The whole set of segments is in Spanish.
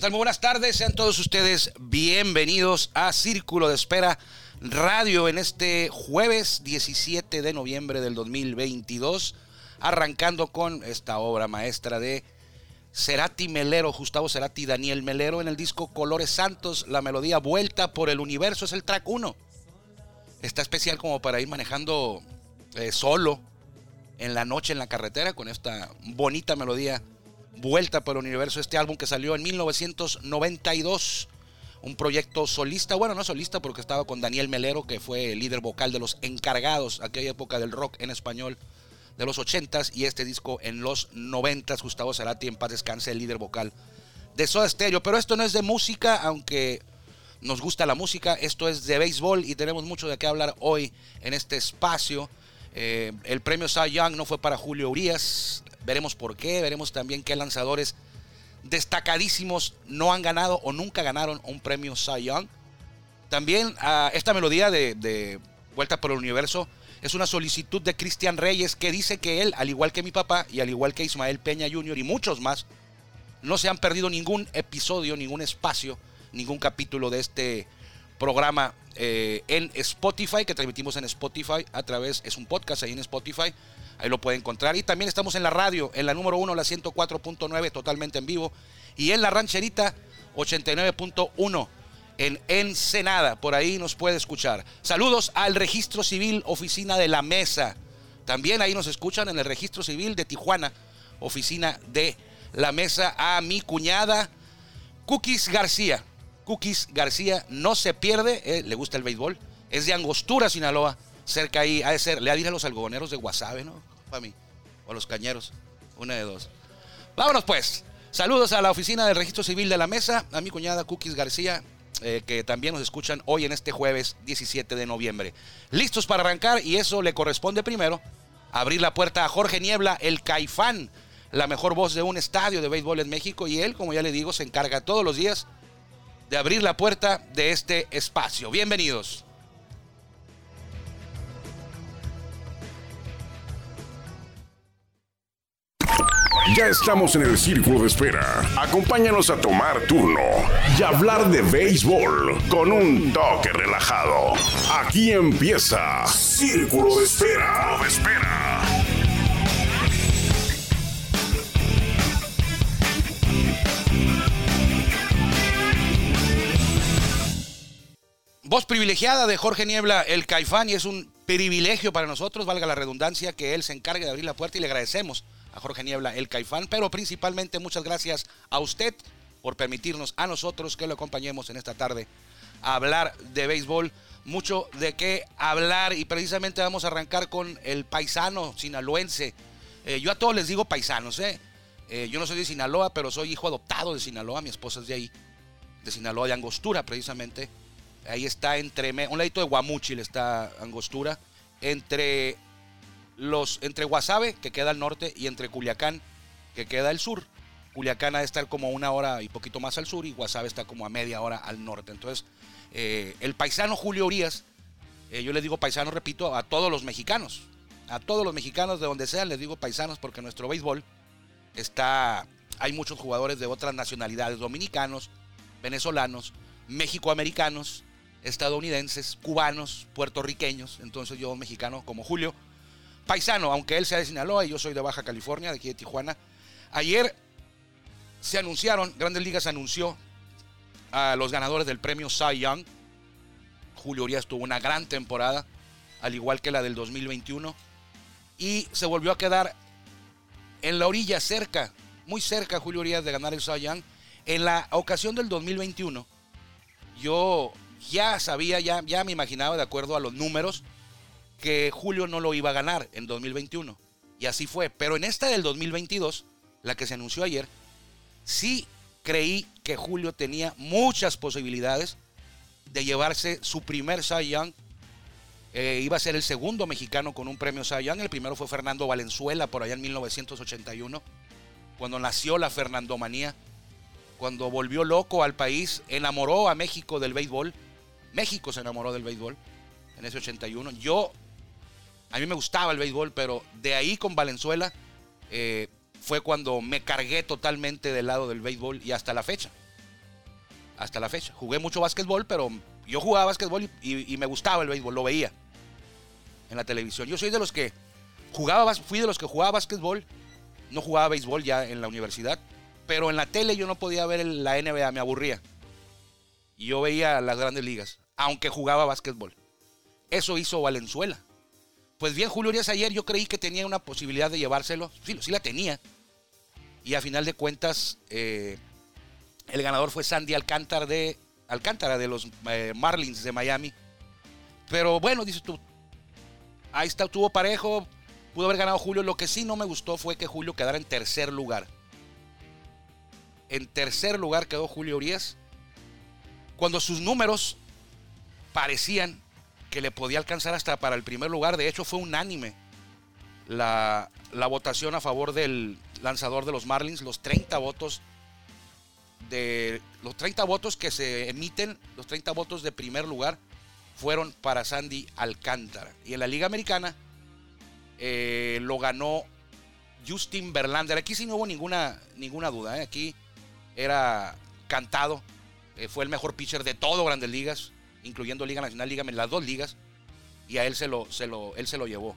¿Qué? Muy buenas tardes. Sean todos ustedes bienvenidos a Círculo de Espera Radio en este jueves 17 de noviembre del 2022, arrancando con esta obra maestra de Cerati Melero, Gustavo Cerati Daniel Melero en el disco Colores Santos, la melodía Vuelta por el Universo es el track 1. Está especial como para ir manejando eh, solo en la noche en la carretera con esta bonita melodía Vuelta por el Universo, este álbum que salió en 1992. Un proyecto solista, bueno, no solista porque estaba con Daniel Melero, que fue el líder vocal de los encargados aquella época del rock en español de los 80s y este disco en los 90s, Gustavo Cerati en paz descanse, el líder vocal de Soda Stereo. Pero esto no es de música, aunque nos gusta la música, esto es de béisbol y tenemos mucho de qué hablar hoy en este espacio. Eh, el premio Cy Young no fue para Julio Urias, veremos por qué, veremos también qué lanzadores destacadísimos no han ganado o nunca ganaron un premio Cy Young. También uh, esta melodía de, de, Vuelta por el Universo es una solicitud de Cristian Reyes que dice que él, al igual que mi papá y al igual que Ismael Peña Jr. y muchos más, no se han perdido ningún episodio, ningún espacio, ningún capítulo de este programa eh, en Spotify, que transmitimos en Spotify a través, es un podcast ahí en Spotify, ahí lo pueden encontrar. Y también estamos en la radio, en la número 1, la 104.9, totalmente en vivo, y en la rancherita 89.1 en Ensenada, por ahí nos puede escuchar. Saludos al Registro Civil, oficina de la Mesa. También ahí nos escuchan en el Registro Civil de Tijuana, oficina de la Mesa, a mi cuñada Cookies García. Cookies García no se pierde, eh, le gusta el béisbol, es de Angostura, Sinaloa, cerca ahí, ha de ser, le ha dicho a los algodoneros de Guasave, ¿no? Para mí, o a los cañeros, una de dos. Vámonos pues, saludos a la oficina del Registro Civil de la Mesa, a mi cuñada Cookies García, eh, que también nos escuchan hoy en este jueves 17 de noviembre. Listos para arrancar y eso le corresponde primero abrir la puerta a Jorge Niebla, el caifán, la mejor voz de un estadio de béisbol en México y él, como ya le digo, se encarga todos los días de abrir la puerta de este espacio. Bienvenidos. Ya estamos en el círculo de espera. Acompáñanos a tomar turno y hablar de béisbol con un toque relajado. Aquí empieza Círculo de Espera. De espera. Voz privilegiada de Jorge Niebla, el Caifán, y es un privilegio para nosotros, valga la redundancia, que él se encargue de abrir la puerta y le agradecemos Jorge Niebla, el Caifán, pero principalmente muchas gracias a usted por permitirnos a nosotros que lo acompañemos en esta tarde a hablar de béisbol. Mucho de qué hablar y precisamente vamos a arrancar con el paisano sinaloense. Eh, yo a todos les digo paisanos, ¿eh? ¿eh? Yo no soy de Sinaloa, pero soy hijo adoptado de Sinaloa, mi esposa es de ahí, de Sinaloa, de Angostura precisamente. Ahí está entre, un ladito de Guamúchil está Angostura, entre los, entre Guasave, que queda al norte, y entre Culiacán, que queda al sur. Culiacán ha de estar como una hora y poquito más al sur, y Guasave está como a media hora al norte. Entonces, eh, el paisano Julio Urias, eh, yo le digo paisano, repito, a todos los mexicanos, a todos los mexicanos de donde sean, les digo paisanos porque nuestro béisbol está, hay muchos jugadores de otras nacionalidades, dominicanos, venezolanos, mexicoamericanos, estadounidenses, cubanos, puertorriqueños, entonces yo mexicano como Julio, paisano, aunque él sea de Sinaloa y yo soy de Baja California, de aquí de Tijuana. Ayer se anunciaron, Grandes Ligas anunció a los ganadores del premio Cy Young. Julio Urias tuvo una gran temporada, al igual que la del 2021, y se volvió a quedar en la orilla cerca, muy cerca Julio Urias de ganar el Cy Young. En la ocasión del 2021, yo ya sabía, ya, ya me imaginaba de acuerdo a los números que Julio no lo iba a ganar en 2021. Y así fue. Pero en esta del 2022, la que se anunció ayer, sí creí que Julio tenía muchas posibilidades de llevarse su primer Cy Young. Eh, iba a ser el segundo mexicano con un premio Cy Young. El primero fue Fernando Valenzuela por allá en 1981, cuando nació la Fernandomanía, cuando volvió loco al país, enamoró a México del béisbol. México se enamoró del béisbol en ese 81. Yo, a mí me gustaba el béisbol, pero de ahí con Valenzuela eh, fue cuando me cargué totalmente del lado del béisbol y hasta la fecha. hasta la fecha. Jugué mucho básquetbol, pero yo jugaba básquetbol y, me gustaba el béisbol, lo veía en la televisión. Yo soy de los que jugaba, fui de los que jugaba básquetbol, no jugaba béisbol ya en la universidad, pero en la tele yo no podía ver la NBA, me aburría. Y yo veía las grandes ligas, aunque jugaba básquetbol. Eso hizo Valenzuela. Pues bien, Julio Urias ayer yo creí que tenía una posibilidad de llevárselo. Sí, sí la tenía. Y a final de cuentas, eh, el ganador fue Sandy Alcántara de, Alcántara de los eh, Marlins de Miami. Pero bueno, dices tú, ahí está, estuvo parejo, pudo haber ganado Julio. Lo que sí no me gustó fue que Julio quedara en tercer lugar. En tercer lugar quedó Julio Urias. Cuando sus números parecían que le podía alcanzar hasta para el primer lugar. De hecho, fue unánime la, la votación a favor del lanzador de los Marlins. Los 30 votos de los 30 votos que se emiten, los 30 votos de primer lugar fueron para Sandy Alcántara. Y en la Liga Americana eh, lo ganó Justin Verlander. Aquí sí no hubo ninguna, ninguna duda. ¿eh? Aquí era cantado. Eh, fue el mejor pitcher de todo Grandes Ligas incluyendo Liga Nacional, Liga, las dos ligas, y a él se lo, se lo, él se lo llevó.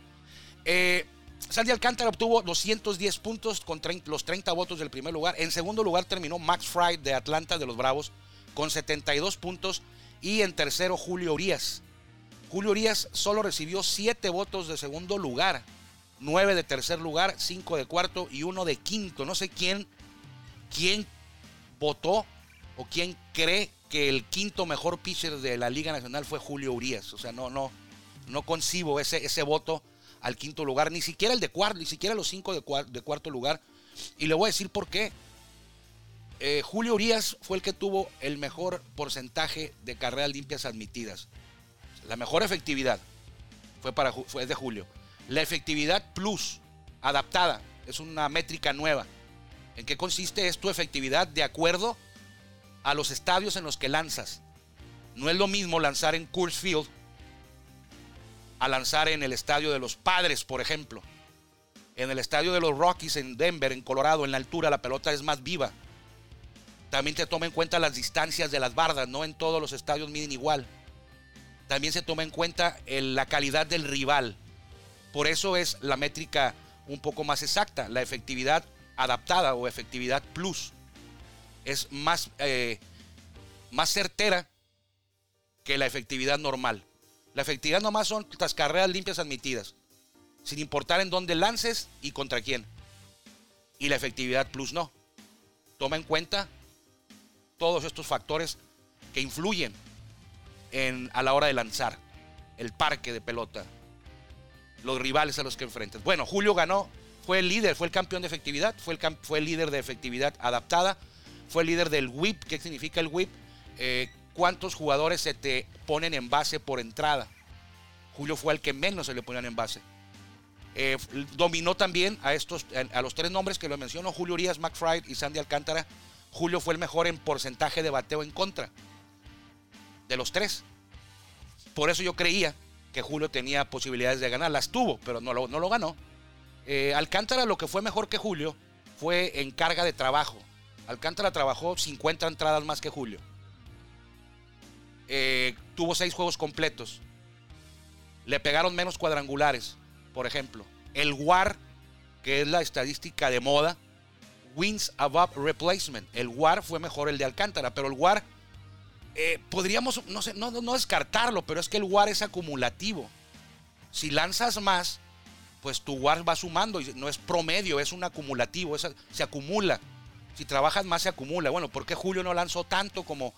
Eh, Sandy Alcántara obtuvo 210 puntos con los 30 votos del primer lugar. En segundo lugar terminó Max Fry de Atlanta de los Bravos con 72 puntos. Y en tercero Julio Urias. Julio Urias solo recibió 7 votos de segundo lugar. 9 de tercer lugar, 5 de cuarto y 1 de quinto. No sé quién, quién votó o quién cree que el quinto mejor pitcher de la Liga Nacional fue Julio Urias. O sea, no, no, no concibo ese, ese voto al quinto lugar, ni siquiera el de cuarto, ni siquiera los cinco de, cuarto lugar. Y le voy a decir por qué. Eh, Julio Urias fue el que tuvo el mejor porcentaje de carreras limpias admitidas. La mejor efectividad fue, para, fue de Julio. La efectividad plus, adaptada, es una métrica nueva. ¿En qué consiste? Es tu efectividad de acuerdo a los estadios en los que lanzas. No es lo mismo lanzar en Coors Field a lanzar en el estadio de los Padres, por ejemplo. En el estadio de los Rockies en Denver, en Colorado, en la altura, la pelota es más viva. También se toma en cuenta las distancias de las bardas, no en todos los estadios miden igual. También se toma en cuenta la calidad del rival. Por eso es la métrica un poco más exacta, la efectividad adaptada o efectividad plus es más, eh, más certera que la efectividad normal. La efectividad nomás son las carreras limpias admitidas, sin importar en dónde lances y contra quién. Y la efectividad plus no. Toma en cuenta todos estos factores que influyen en, a la hora de lanzar, el parque de pelota, los rivales a los que enfrentas. Bueno, Julio ganó, fue el líder, fue el campeón de efectividad, fue el, fue el líder de efectividad adaptada fue líder del WIP. ¿Qué significa el WIP? Eh, ¿Cuántos jugadores se te ponen en base por entrada? Julio fue el que menos se le ponían en base. Eh, dominó también a estos, a los tres nombres que lo menciono, Julio Urias, McFry y Sandy Alcántara. Julio fue el mejor en porcentaje de bateo en contra. De los tres. Por eso yo creía que Julio tenía posibilidades de ganar. Las tuvo, pero no lo, no lo ganó. Eh, Alcántara lo que fue mejor que Julio fue en carga de trabajo. Alcántara trabajó 50 entradas más que Julio. Eh, tuvo seis juegos completos. Le pegaron menos cuadrangulares, por ejemplo. El WAR, que es la estadística de moda, wins above replacement. El WAR fue mejor el de Alcántara, pero el WAR eh, podríamos no, sé, no, no, descartarlo, pero es que el WAR es acumulativo. Si lanzas más, pues tu WAR va sumando y no es promedio, es un acumulativo, se acumula. Si trabajas más se acumula. Bueno, ¿por qué Julio no lanzó tanto como,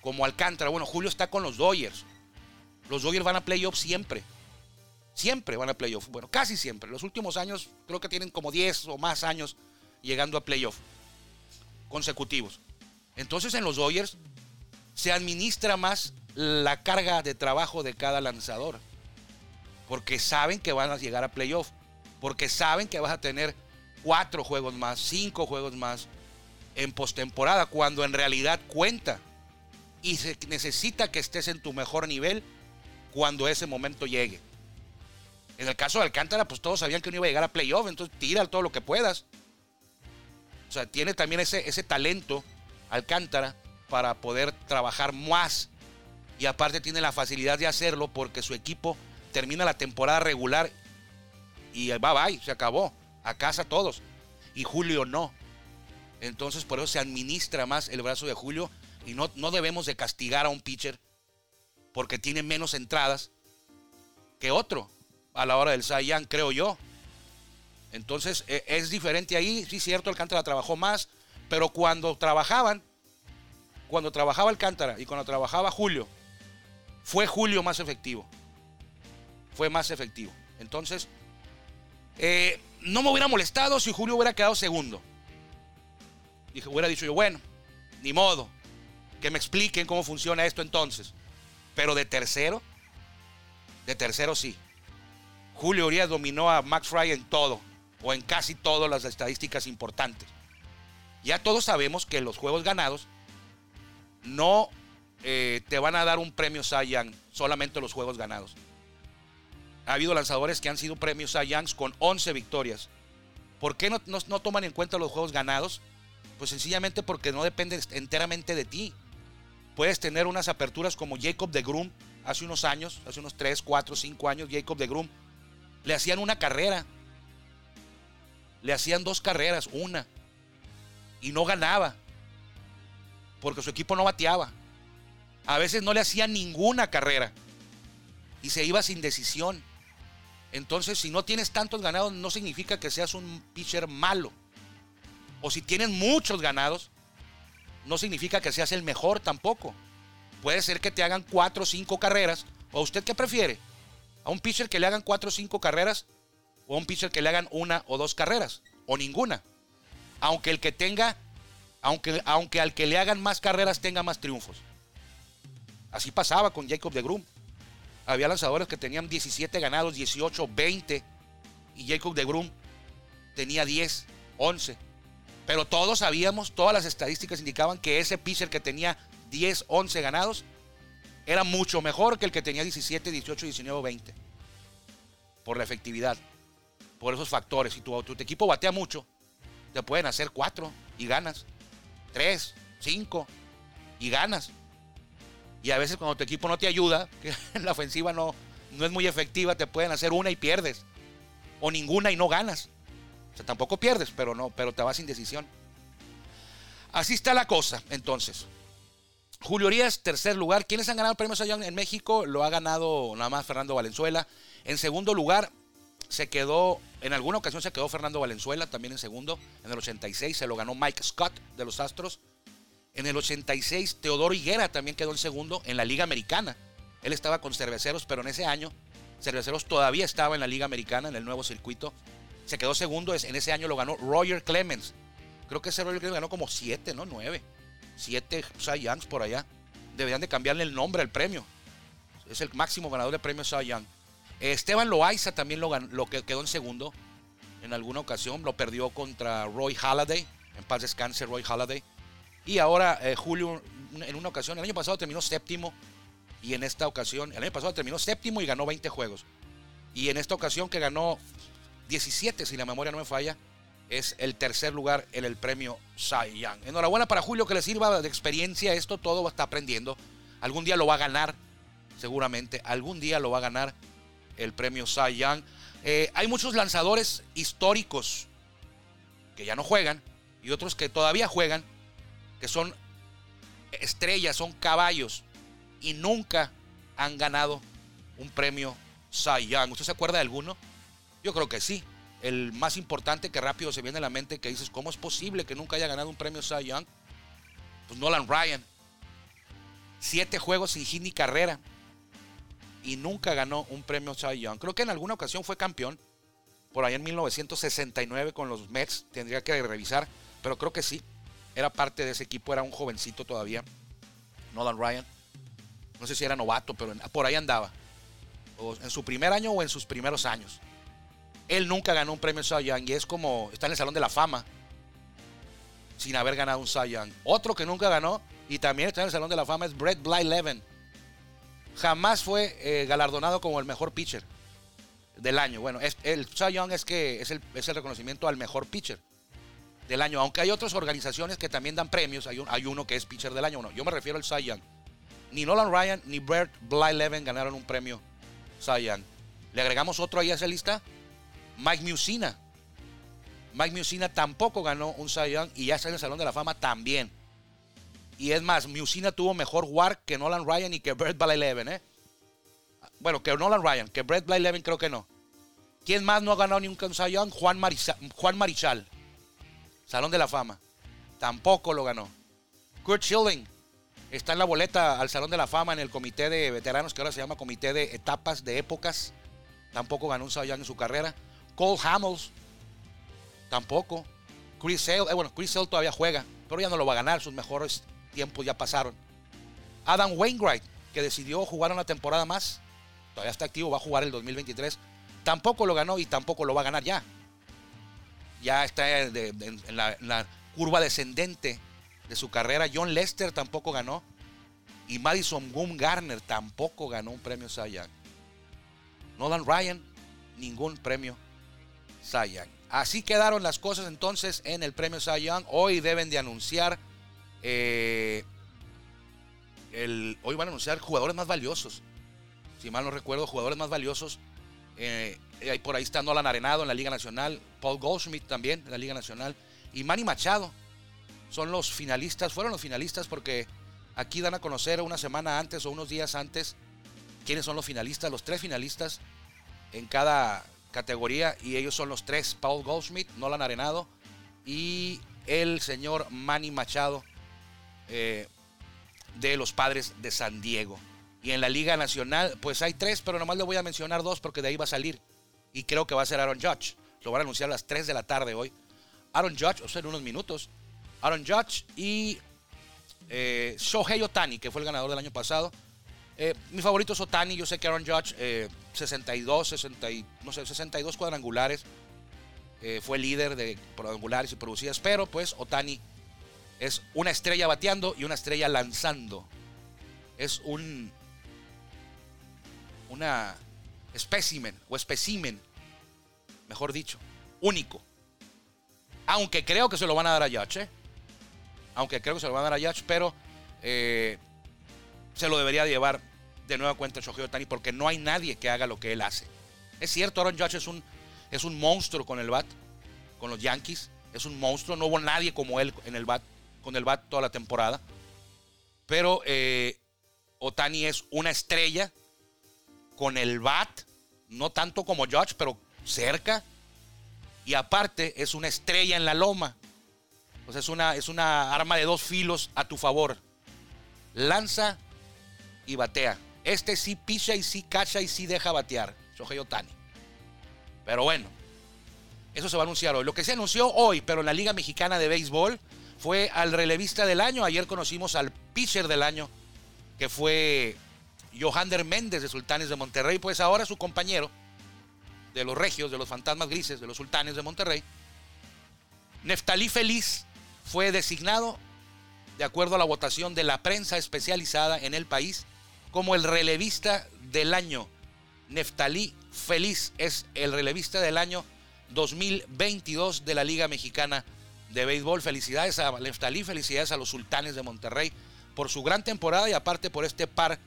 como Alcántara? Bueno, Julio está con los Dodgers. Los Dodgers van a playoff siempre. Siempre van a playoff. Bueno, casi siempre. Los últimos años creo que tienen como 10 o más años llegando a playoff consecutivos. Entonces en los Dodgers se administra más la carga de trabajo de cada lanzador. Porque saben que van a llegar a playoff. Porque saben que vas a tener cuatro juegos más, cinco juegos más, en postemporada, cuando en realidad cuenta y se necesita que estés en tu mejor nivel cuando ese momento llegue. En el caso de Alcántara, pues todos sabían que no iba a llegar a playoff, entonces tira todo lo que puedas. O sea, tiene también ese, ese talento Alcántara para poder trabajar más. Y aparte tiene la facilidad de hacerlo porque su equipo termina la temporada regular y bye bye, se acabó. A casa todos. Y Julio no. Entonces por eso se administra más el brazo de Julio y no, no debemos de castigar a un pitcher porque tiene menos entradas que otro a la hora del Cy creo yo. Entonces e, es diferente ahí, sí cierto, Alcántara trabajó más, pero cuando trabajaban, cuando trabajaba Alcántara y cuando trabajaba Julio, fue Julio más efectivo. Fue más efectivo. Entonces, eh, no me hubiera molestado si Julio hubiera quedado segundo. Dije, hubiera dicho yo, bueno, ni modo, que me expliquen cómo funciona esto entonces. Pero de tercero, de tercero sí. Julio Urias dominó a Max Fry en todo, o en casi todas las estadísticas importantes. Ya todos sabemos que los juegos ganados no eh, te van a dar un premio Cy Young, solamente los juegos ganados. Ha habido lanzadores que han sido premios Cy con 11 victorias. ¿Por qué no, no toman en cuenta los juegos ganados? Pues sencillamente porque no depende enteramente de ti. Puedes tener unas aperturas como Jacob de Groom hace unos años, hace unos 3, 4, 5 años, Jacob de Groom. Le hacían una carrera. Le hacían dos carreras, una. Y no ganaba. Porque su equipo no bateaba. A veces no le hacían ninguna carrera. Y se iba sin decisión. Entonces, si no tienes tantos ganados, no significa que seas un pitcher malo. O si tienes muchos ganados, no significa que seas el mejor tampoco. Puede ser que te hagan cuatro o cinco carreras. ¿O usted qué prefiere? ¿A un pitcher que le hagan cuatro o cinco carreras? ¿O a un pitcher que le hagan una o dos carreras? ¿O ninguna? Aunque el que tenga, aunque, aunque al que le hagan más carreras tenga más triunfos. Así pasaba con Jacob de Groom. Había lanzadores que tenían 17 ganados, 18, 20. Y Jacob de Groom tenía 10, 11. Pero todos sabíamos, todas las estadísticas indicaban que ese pitcher que tenía 10, 11 ganados era mucho mejor que el que tenía 17, 18, 19 o 20. Por la efectividad. Por esos factores. Si tu, tu equipo batea mucho, te pueden hacer 4 y ganas. 3, 5 y ganas. Y a veces cuando tu equipo no te ayuda, que la ofensiva no, no es muy efectiva, te pueden hacer una y pierdes. O ninguna y no ganas tampoco pierdes, pero no, pero te vas sin decisión. Así está la cosa, entonces. Julio Urias, tercer lugar. ¿Quiénes han ganado el premio Sayón en México? Lo ha ganado nada más Fernando Valenzuela. En segundo lugar, se quedó, en alguna ocasión se quedó Fernando Valenzuela, también en segundo. En el 86 se lo ganó Mike Scott de los Astros. En el 86, Teodoro Higuera también quedó en segundo en la Liga Americana. Él estaba con Cerveceros, pero en ese año Cerveceros todavía estaba en la Liga Americana, en el nuevo circuito se quedó segundo. En ese año lo ganó Roger Clemens. Creo que ese Roger Clemens ganó como siete, ¿no? Nueve. Siete Cy Youngs por allá. Deberían de cambiarle el nombre al premio. Es el máximo ganador de premio Cy Young. Esteban Loaiza también lo, ganó, lo que quedó en segundo. En alguna ocasión lo perdió contra Roy Halladay. En paz descanse Roy Halladay. Y ahora eh, Julio, en una ocasión, el año pasado terminó séptimo. Y en esta ocasión, el año pasado terminó séptimo y ganó 20 juegos. Y en esta ocasión que ganó 17, si la memoria no me falla, es el tercer lugar en el premio Cy Young. Enhorabuena para Julio, que le sirva de experiencia esto, todo estar aprendiendo. Algún día lo va a ganar, seguramente, algún día lo va a ganar el premio Cy Young. Eh, hay muchos lanzadores históricos que ya no juegan y otros que todavía juegan, que son estrellas, son caballos y nunca han ganado un premio Cy Young. ¿Usted se acuerda de alguno? Yo creo que sí. El más importante que rápido se viene a la mente que dices, ¿cómo es posible que nunca haya ganado un premio Cy Young? Pues Nolan Ryan. Siete juegos sin hit ni carrera. Y nunca ganó un premio Cy Young. Creo que en alguna ocasión fue campeón. Por ahí en 1969 con los Mets. Tendría que revisar. Pero creo que sí. Era parte de ese equipo. Era un jovencito todavía. Nolan Ryan. No sé si era novato, pero por ahí andaba. O en su primer año o en sus primeros años. Él nunca ganó un premio Cy Young y es como está en el Salón de la Fama sin haber ganado un Cy Young. Otro que nunca ganó y también está en el Salón de la Fama es Brett Blyleven. Jamás fue eh, galardonado como el mejor pitcher del año. Bueno, el Cy Young es que es el, es el reconocimiento al mejor pitcher. del año. Aunque hay otras organizaciones que también dan premios. Hay, hay uno que es pitcher del año. No, yo me refiero al Cy Young. Ni Nolan Ryan ni Bert Blyleven ganaron un premio Cy Young. Le agregamos otro ahí a esa lista. Mike Musina. Mike Musina tampoco ganó un Cy y ya está en el Salón de la Fama también. Y es más, Musina tuvo mejor WAR que Nolan Ryan y que Brett Blyleven, ¿eh? Bueno, que Nolan Ryan, que Brett Blyleven creo que no. ¿Quién más no ha ganado ni un Cy? Juan, Marichal. Salón de la Fama. Tampoco lo ganó. Kurt Schilling está en la boleta al Salón de la Fama en el comité de veteranos que ahora se llama Comité de Etapas de Épocas. Tampoco ganó un Cy en su carrera. Cole Hamels. Tampoco. Chris Sale. Eh, bueno, Chris Sale todavía juega, pero ya no lo va a ganar. Sus mejores tiempos ya pasaron. Adam Wainwright, que decidió jugar una temporada más. Todavía está activo, va a jugar el 2023. Tampoco lo ganó y tampoco lo va a ganar ya ya está en, la, curva descendente de su carrera. John Lester tampoco ganó. Y Madison Garner tampoco ganó un premio Cy Young. Nolan Ryan, ningún premio Cy. Así quedaron las cosas entonces en el premio Cy. Hoy deben de anunciar. Eh, el, hoy van a anunciar jugadores más valiosos. Si mal no recuerdo, jugadores más valiosos. Eh, por ahí está Nolan Arenado en la Liga Nacional, Paul Goldschmidt también en la Liga Nacional y Manny Machado son los finalistas, fueron los finalistas porque aquí dan a conocer una semana antes o unos días antes quiénes son los finalistas, los tres finalistas en cada categoría y ellos son los tres, Paul Goldschmidt, Nolan Arenado y el señor Manny Machado eh, de los Padres de San Diego. Y en la Liga Nacional, pues hay tres, pero nomás le voy a mencionar dos porque de ahí va a salir y creo que va a ser Aaron Judge. Lo van a anunciar a las 3 de la tarde hoy. Aaron Judge, o sea, en unos minutos. Aaron Judge y eh, Shohei Otani, que fue el ganador del año pasado. Eh, mi favorito es Otani. Yo sé que Aaron Judge, 62, 60, no sé, 62 cuadrangulares. Eh, fue líder de cuadrangulares y producidas. Pero pues Otani es una estrella bateando y una estrella lanzando. Es un. Una espécimen o especimen, mejor dicho, único. Aunque creo que se lo van a dar a Judge, ¿eh? aunque creo que se lo van a dar a Judge, pero eh, se lo debería llevar de nueva cuenta Shohei Otani porque no hay nadie que haga lo que él hace. Es cierto, Aaron Judge es un, es un monstruo con el bat, con los Yankees, es un monstruo, no hubo nadie como él en el bat, con el bat toda la temporada, pero eh, Otani es una estrella con el bat, no tanto como Judge, pero cerca. Y aparte es una estrella en la loma. O es una, es una arma de dos filos a tu favor. Lanza y batea. Este sí pisa y sí cacha y sí deja batear. Shohei Otani. Pero bueno, eso se va a anunciar hoy. Lo que se anunció hoy, pero en la Liga Mexicana de Béisbol, fue al relevista del año. Ayer conocimos al pitcher del año, que fue Johander Méndez de Sultanes de Monterrey, pues ahora su compañero de los regios, de los fantasmas grises, de los sultanes de Monterrey, Neftalí Feliz fue designado, de acuerdo a la votación de la prensa especializada en el país, como el relevista del año. Neftalí Feliz es el relevista del año 2022 de la Liga Mexicana de Béisbol. Felicidades a Neftalí, felicidades a los sultanes de Monterrey por su gran temporada y aparte por este par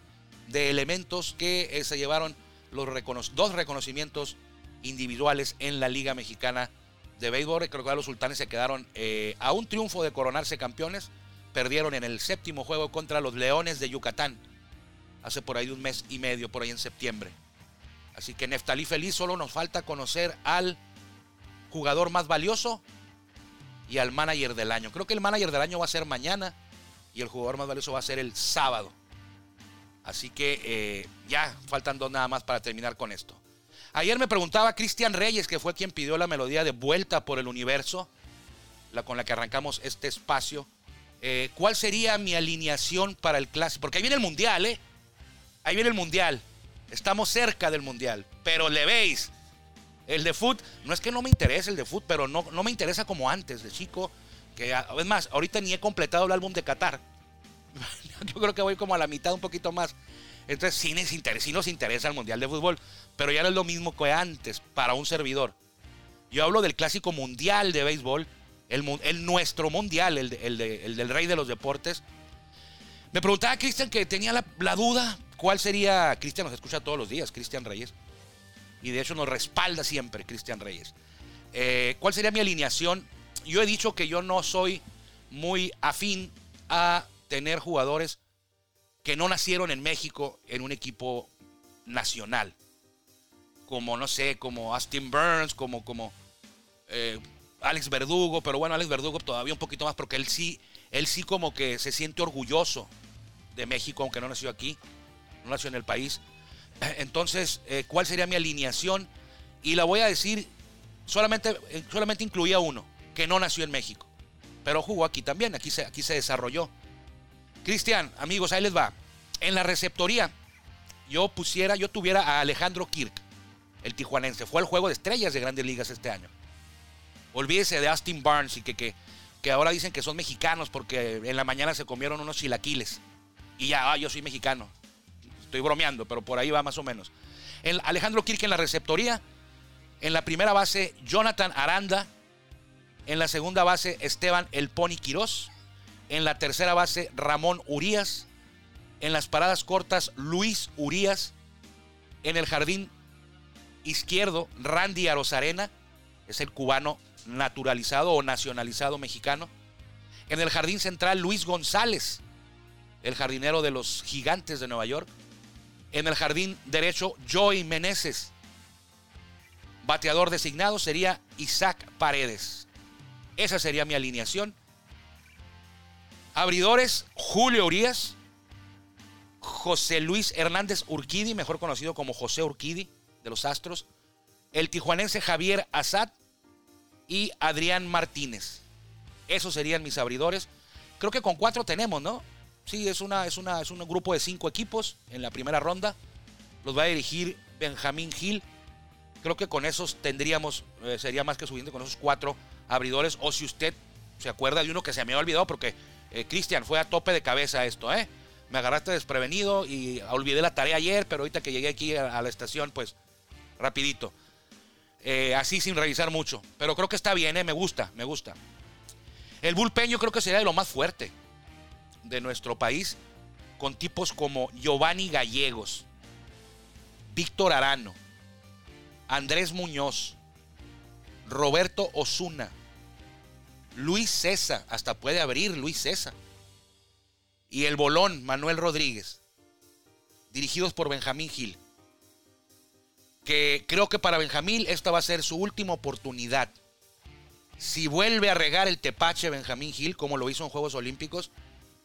de elementos que eh, se llevaron los dos reconocimientos individuales en la Liga Mexicana de Béisbol. Creo que los sultanes se quedaron eh, a un triunfo de coronarse campeones. Perdieron en el séptimo juego contra los Leones de Yucatán. Hace por ahí un mes y medio, por ahí en septiembre. Así que Neftalí feliz, solo nos falta conocer al jugador más valioso y al manager del año. Creo que el manager del año va a ser mañana y el jugador más valioso va a ser el sábado. Así que eh, ya faltan dos nada más para terminar con esto. Ayer me preguntaba Cristian Reyes, que fue quien pidió la melodía de Vuelta por el Universo, la con la que arrancamos este espacio. Eh, ¿Cuál sería mi alineación para el clásico? Porque ahí viene el Mundial, ¿eh? Ahí viene el Mundial. Estamos cerca del Mundial. Pero le veis, el de foot, no es que no me interese el de foot, pero no, no me interesa como antes, de chico. Que, es más, ahorita ni he completado el álbum de Qatar. Yo creo que voy como a la mitad, un poquito más. Entonces sí nos, interesa, interesa el Mundial de Fútbol, pero ya no es lo mismo que antes para un servidor. Yo hablo del clásico mundial de béisbol el, el nuestro mundial, el, el, del rey de los deportes. Me preguntaba Cristian que tenía la, duda, ¿cuál sería, Cristian nos escucha todos los días, Cristian Reyes, y de hecho nos respalda siempre Cristian Reyes. Eh, ¿Cuál sería mi alineación? Yo he dicho que yo no soy muy afín a tener jugadores que no nacieron en México en un equipo nacional. Como, no sé, como Austin Burns, como, como eh, Alex Verdugo, pero bueno, Alex Verdugo todavía un poquito más porque él sí, él sí como que se siente orgulloso de México, aunque no nació aquí, no nació en el país. Entonces, eh, ¿cuál sería mi alineación? Y la voy a decir, solamente, eh, solamente incluía uno, que no nació en México, pero jugó aquí también, aquí se, aquí se desarrolló. Cristian, amigos, ahí les va. En la receptoría, yo pusiera, yo tuviera a Alejandro Kirk, el tijuanense. Fue el juego de estrellas de grandes ligas este año. Olvídese de Austin Barnes y que, que, que ahora dicen que son mexicanos porque en la mañana se comieron unos chilaquiles. Y ya, ah, yo soy mexicano. Estoy bromeando, pero por ahí va más o menos. El Alejandro Kirk en la receptoría. En la primera base, Jonathan Aranda. En la segunda base, Esteban El Pony Quirós. En la tercera base, Ramón Urías. En las paradas cortas, Luis Urías. En el jardín izquierdo, Randy Arozarena. Es el cubano naturalizado o nacionalizado mexicano. En el jardín central, Luis González, el jardinero de los gigantes de Nueva York. En el jardín derecho, Joey Meneses. Bateador designado sería Isaac Paredes. Esa sería mi alineación. Abridores, Julio Urias, José Luis Hernández Urquidi, mejor conocido como José Urquidi de los Astros, el tijuanense Javier Azad y Adrián Martínez. Esos serían mis abridores. Creo que con cuatro tenemos, ¿no? Sí, es, una, es, una, es un grupo de cinco equipos en la primera ronda. Los va a dirigir Benjamín Gil. Creo que con esos tendríamos, eh, sería más que suficiente con esos cuatro abridores. O si usted se acuerda de uno que se me había olvidado porque eh, Cristian, fue a tope de cabeza esto, ¿eh? Me agarraste desprevenido y olvidé la tarea ayer, pero ahorita que llegué aquí a, la estación, pues rapidito. Eh, así sin revisar mucho. Pero creo que está bien. Me gusta, me gusta. El bullpen yo creo que sería de lo más fuerte de nuestro país, con tipos como Giovanni Gallegos, Víctor Arano, Andrés Muñoz, Roberto Osuna, Luis César, hasta puede abrir Luis César. Y el bolón, Manuel Rodríguez, dirigidos por Benjamín Gil. Que creo que para Benjamín esta va a ser su última oportunidad. Si vuelve a regar el tepache Benjamín Gil, como lo hizo en Juegos Olímpicos,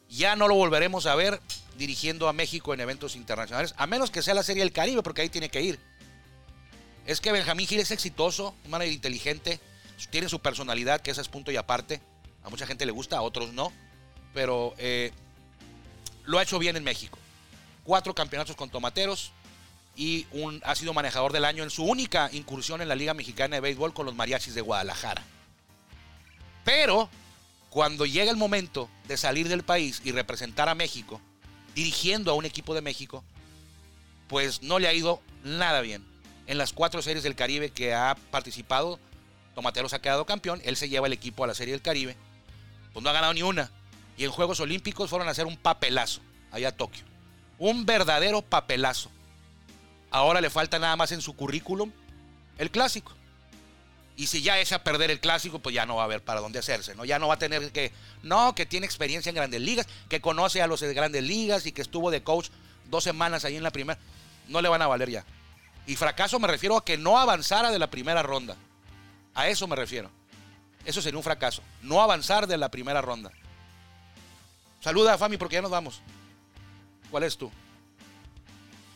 ya no lo volveremos a ver dirigiendo a México en eventos internacionales, a menos que sea la Serie del Caribe, porque ahí tiene que ir. Es que Benjamín Gil es exitoso, un manager inteligente, tiene su personalidad, que ese es punto y aparte. A mucha gente le gusta, a otros no. Pero eh, lo ha hecho bien en México. Cuatro campeonatos con tomateros y un, ha sido manejador del año en su única incursión en la Liga Mexicana de Béisbol con los Mariachis de Guadalajara. Pero cuando llega el momento de salir del país y representar a México, dirigiendo a un equipo de México, pues no le ha ido nada bien. En las cuatro series del Caribe que ha participado, Tomateros ha quedado campeón, él se lleva el equipo a la Serie del Caribe, pues no ha ganado ni una. Y en Juegos Olímpicos fueron a hacer un papelazo allá a Tokio. Un verdadero papelazo. Ahora le falta nada más en su currículum el clásico. Y si ya es a perder el clásico, pues ya no va a haber para dónde hacerse, ¿no? Ya no va a tener que, no, que tiene experiencia en grandes ligas, que conoce a los de grandes ligas y que estuvo de coach dos semanas ahí en la primera. No le van a valer ya. Y fracaso me refiero a que no avanzara de la primera ronda. A eso me refiero. Eso sería un fracaso. No avanzar de la primera ronda. Saluda a Fami porque ya nos vamos. ¿Cuál es tú?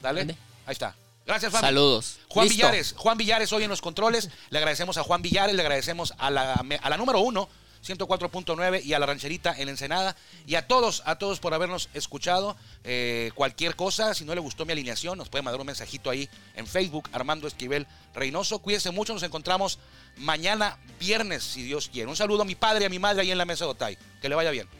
Dale. Ahí está. Gracias, Fami. Saludos. Juan Villares. Juan Villares hoy en los controles. Le agradecemos a Juan Villares, le agradecemos a la, a la número uno, 104.9 y a la rancherita en Ensenada. Y a todos, a todos por habernos escuchado. Eh, cualquier cosa, si no le gustó mi alineación, nos puede mandar un mensajito ahí en Facebook, Armando Esquivel Reynoso. Cuídense mucho, nos encontramos mañana viernes, si Dios quiere. Un saludo a mi padre y a mi madre ahí en la mesa de Otay. Que le vaya bien.